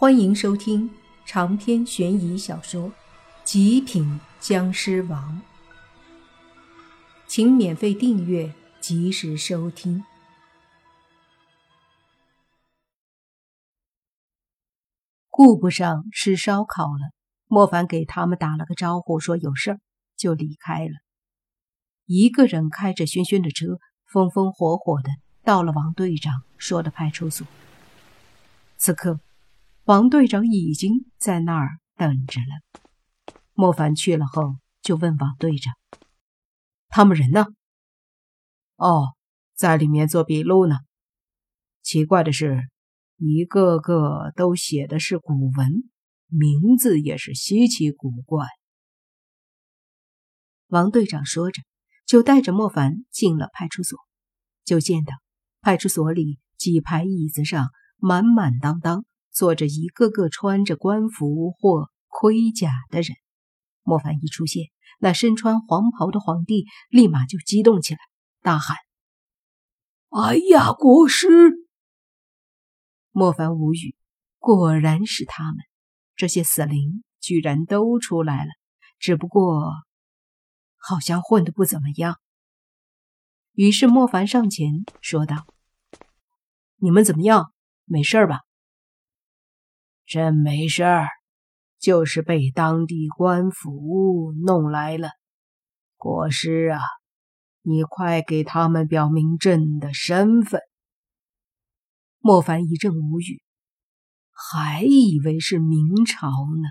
欢迎收听长篇悬疑小说《极品僵尸王》，请免费订阅，及时收听。顾不上吃烧烤了，莫凡给他们打了个招呼，说有事儿就离开了。一个人开着轩轩的车，风风火火的到了王队长说的派出所。此刻。王队长已经在那儿等着了。莫凡去了后，就问王队长：“他们人呢？”“哦，在里面做笔录呢。奇怪的是，一个个都写的是古文，名字也是稀奇古怪。”王队长说着，就带着莫凡进了派出所。就见到派出所里几排椅子上满满当当。坐着一个个穿着官服或盔甲的人，莫凡一出现，那身穿黄袍的皇帝立马就激动起来，大喊：“哎呀，国师！”莫凡无语，果然是他们，这些死灵居然都出来了，只不过好像混得不怎么样。于是莫凡上前说道：“你们怎么样？没事吧？”朕没事儿，就是被当地官府弄来了。国师啊，你快给他们表明朕的身份。莫凡一阵无语，还以为是明朝呢。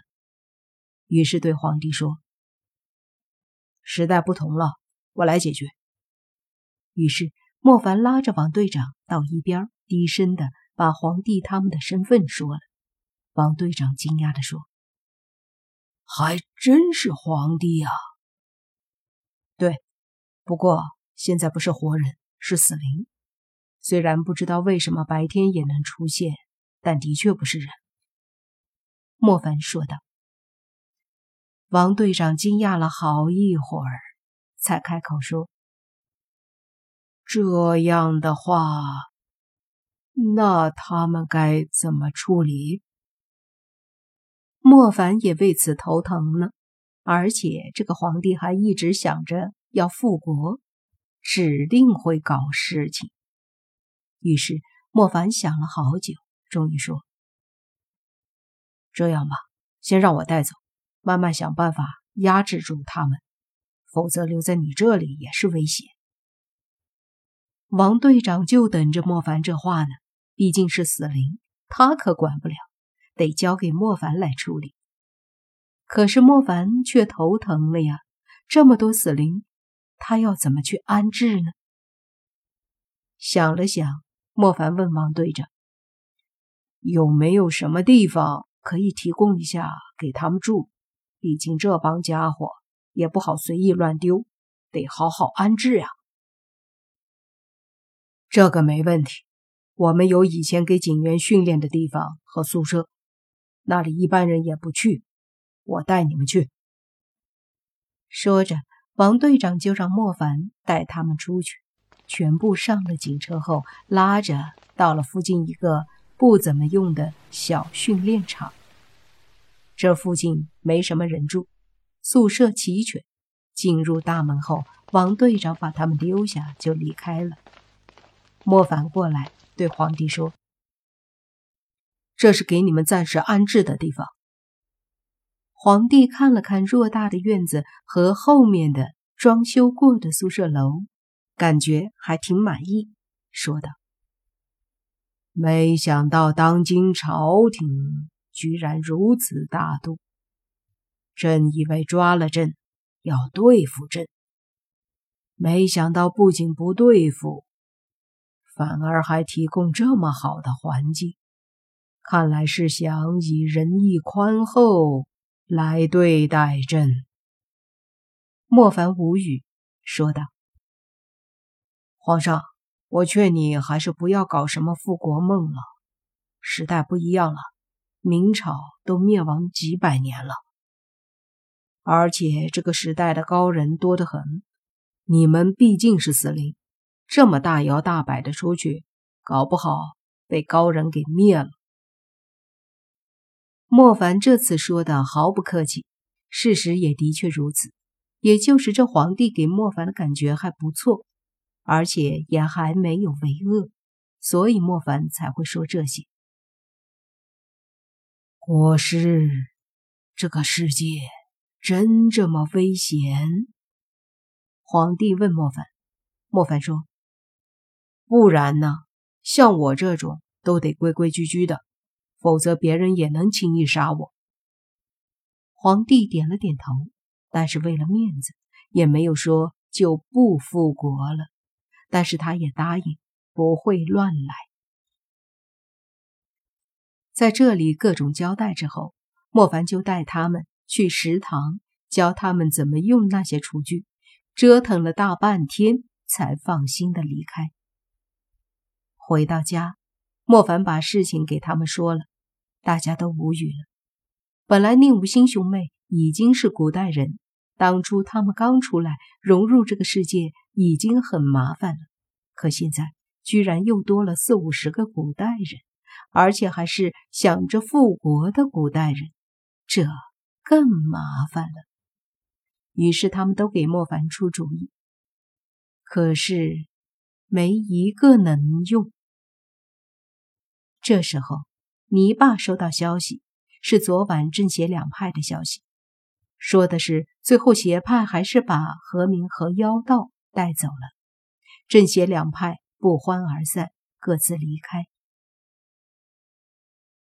于是对皇帝说：“时代不同了，我来解决。”于是莫凡拉着王队长到一边，低声的把皇帝他们的身份说了。王队长惊讶地说：“还真是皇帝啊！对，不过现在不是活人，是死灵。虽然不知道为什么白天也能出现，但的确不是人。”莫凡说道。王队长惊讶了好一会儿，才开口说：“这样的话，那他们该怎么处理？”莫凡也为此头疼呢，而且这个皇帝还一直想着要复国，指定会搞事情。于是莫凡想了好久，终于说：“这样吧，先让我带走，慢慢想办法压制住他们，否则留在你这里也是危险。”王队长就等着莫凡这话呢，毕竟是死灵，他可管不了。得交给莫凡来处理，可是莫凡却头疼了呀！这么多死灵，他要怎么去安置呢？想了想，莫凡问王队长：“有没有什么地方可以提供一下给他们住？毕竟这帮家伙也不好随意乱丢，得好好安置呀。”这个没问题，我们有以前给警员训练的地方和宿舍。那里一般人也不去，我带你们去。说着，王队长就让莫凡带他们出去。全部上了警车后，拉着到了附近一个不怎么用的小训练场。这附近没什么人住，宿舍齐全。进入大门后，王队长把他们丢下就离开了。莫凡过来对皇帝说。这是给你们暂时安置的地方。皇帝看了看偌大的院子和后面的装修过的宿舍楼，感觉还挺满意，说道：“没想到当今朝廷居然如此大度，朕以为抓了朕要对付朕，没想到不仅不对付，反而还提供这么好的环境。”看来是想以仁义宽厚来对待朕。莫凡无语，说道：“皇上，我劝你还是不要搞什么复国梦了。时代不一样了，明朝都灭亡几百年了，而且这个时代的高人多得很。你们毕竟是死灵，这么大摇大摆的出去，搞不好被高人给灭了。”莫凡这次说的毫不客气，事实也的确如此。也就是这皇帝给莫凡的感觉还不错，而且也还没有为恶，所以莫凡才会说这些。国师，这个世界真这么危险？皇帝问莫凡。莫凡说：“不然呢？像我这种都得规规矩矩的，否则别人也能轻易杀我。”皇帝点了点头，但是为了面子，也没有说就不复国了。但是他也答应不会乱来。在这里各种交代之后，莫凡就带他们去食堂，教他们怎么用那些厨具，折腾了大半天，才放心的离开。回到家，莫凡把事情给他们说了，大家都无语了。本来宁无心兄妹已经是古代人，当初他们刚出来融入这个世界已经很麻烦了，可现在居然又多了四五十个古代人。而且还是想着复国的古代人，这更麻烦了。于是他们都给莫凡出主意，可是没一个能用。这时候，泥巴收到消息，是昨晚正邪两派的消息，说的是最后邪派还是把何明和妖道带走了，正邪两派不欢而散，各自离开。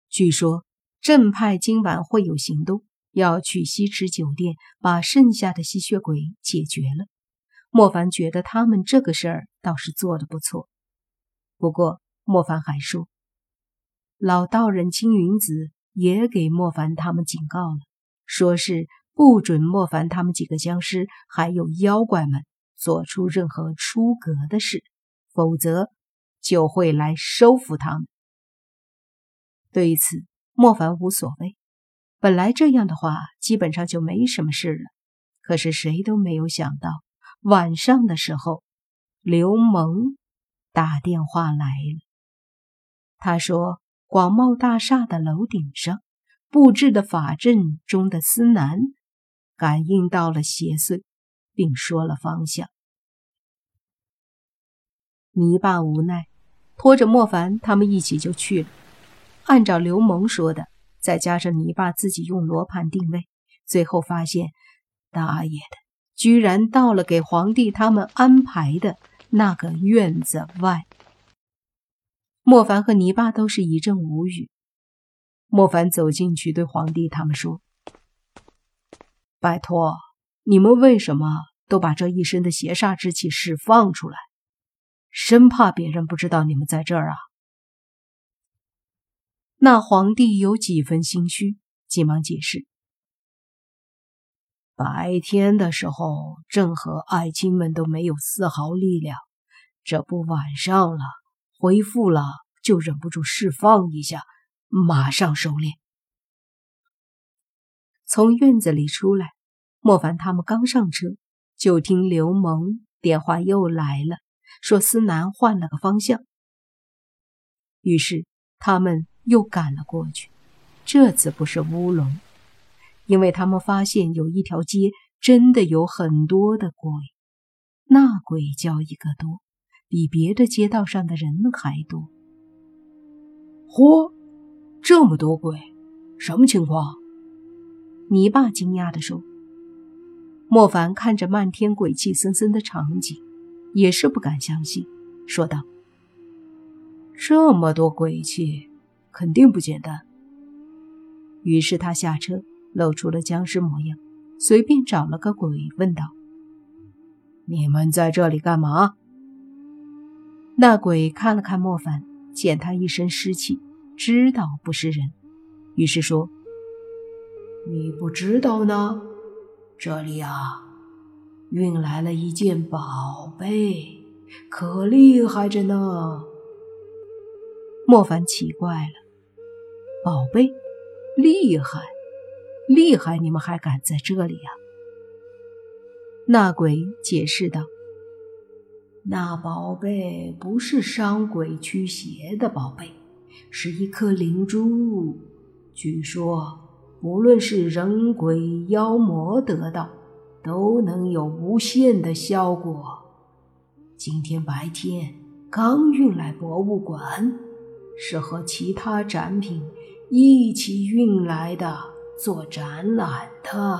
据说正派今晚会有行动，要去西池酒店把剩下的吸血鬼解决了。莫凡觉得他们这个事儿倒是做的不错。不过莫凡还说，老道人青云子也给莫凡他们警告了，说是不准莫凡他们几个僵尸还有妖怪们做出任何出格的事，否则就会来收服他们。对此，莫凡无所谓。本来这样的话，基本上就没什么事了。可是谁都没有想到，晚上的时候，刘蒙打电话来了。他说，广茂大厦的楼顶上布置的法阵中的司南感应到了邪祟，并说了方向。泥巴无奈，拖着莫凡他们一起就去了。按照刘蒙说的，再加上泥巴自己用罗盘定位，最后发现，大爷的，居然到了给皇帝他们安排的那个院子外。莫凡和泥巴都是一阵无语。莫凡走进去对皇帝他们说：“拜托，你们为什么都把这一身的邪煞之气释放出来？生怕别人不知道你们在这儿啊？”那皇帝有几分心虚，急忙解释：“白天的时候，朕和爱卿们都没有丝毫力量，这不晚上了，恢复了，就忍不住释放一下，马上收敛。”从院子里出来，莫凡他们刚上车，就听刘蒙电话又来了，说思南换了个方向。于是他们。又赶了过去，这次不是乌龙，因为他们发现有一条街真的有很多的鬼，那鬼叫一个多，比别的街道上的人还多。嚯，这么多鬼，什么情况？泥巴惊讶地说。莫凡看着漫天鬼气森森的场景，也是不敢相信，说道：“这么多鬼气。”肯定不简单。于是他下车，露出了僵尸模样，随便找了个鬼，问道：“你们在这里干嘛？”那鬼看了看莫凡，见他一身湿气，知道不是人，于是说：“你不知道呢？这里啊，运来了一件宝贝，可厉害着呢。”莫凡奇怪了。宝贝，厉害，厉害！你们还敢在这里呀？那鬼解释道：“那宝贝不是伤鬼驱邪的宝贝，是一颗灵珠，据说，不论是人鬼妖魔得到，都能有无限的效果。今天白天刚运来博物馆，是和其他展品一起运来的，做展览的。